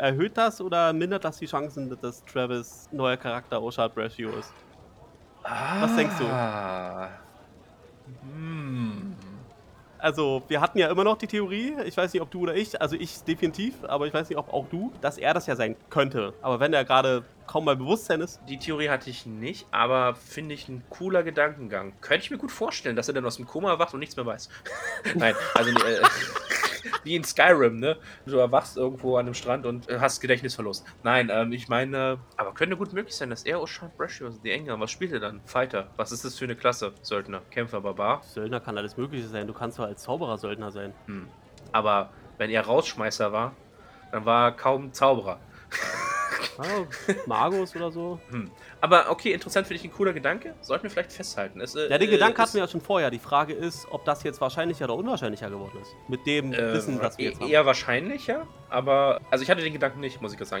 erhöht das oder mindert das die Chancen, dass Travis neuer Charakter Oshard Brashio ist? Was denkst du? Ah. Hm. Also, wir hatten ja immer noch die Theorie, ich weiß nicht, ob du oder ich, also ich definitiv, aber ich weiß nicht, ob auch du, dass er das ja sein könnte. Aber wenn er gerade kaum bei Bewusstsein ist, Die Theorie hatte ich nicht, aber finde ich ein cooler Gedankengang. Könnte ich mir gut vorstellen, dass er dann aus dem Koma erwacht und nichts mehr weiß. Nein, also äh, wie in Skyrim, ne? Du erwachst irgendwo an einem Strand und äh, hast Gedächtnisverlust. Nein, ähm, ich meine, aber könnte gut möglich sein, dass er Oshard Brashio ist, die Enger. Was spielt er dann? Fighter. Was ist das für eine Klasse? Söldner, Kämpfer, Barbar. Söldner kann alles Mögliche sein. Du kannst doch als Zauberer Söldner sein. Hm. Aber wenn er Rausschmeißer war, dann war er kaum Zauberer. Ah, Magus oder so. Hm. Aber okay, interessant finde ich ein cooler Gedanke. Sollten wir vielleicht festhalten. Es, äh, Ja, den äh, Gedanken hatten wir ja schon vorher. Die Frage ist, ob das jetzt wahrscheinlicher oder unwahrscheinlicher geworden ist. Mit dem Äh, Wissen, das wir jetzt haben. eher wahrscheinlicher, aber also ich hatte den Gedanken nicht, muss ich jetzt sagen.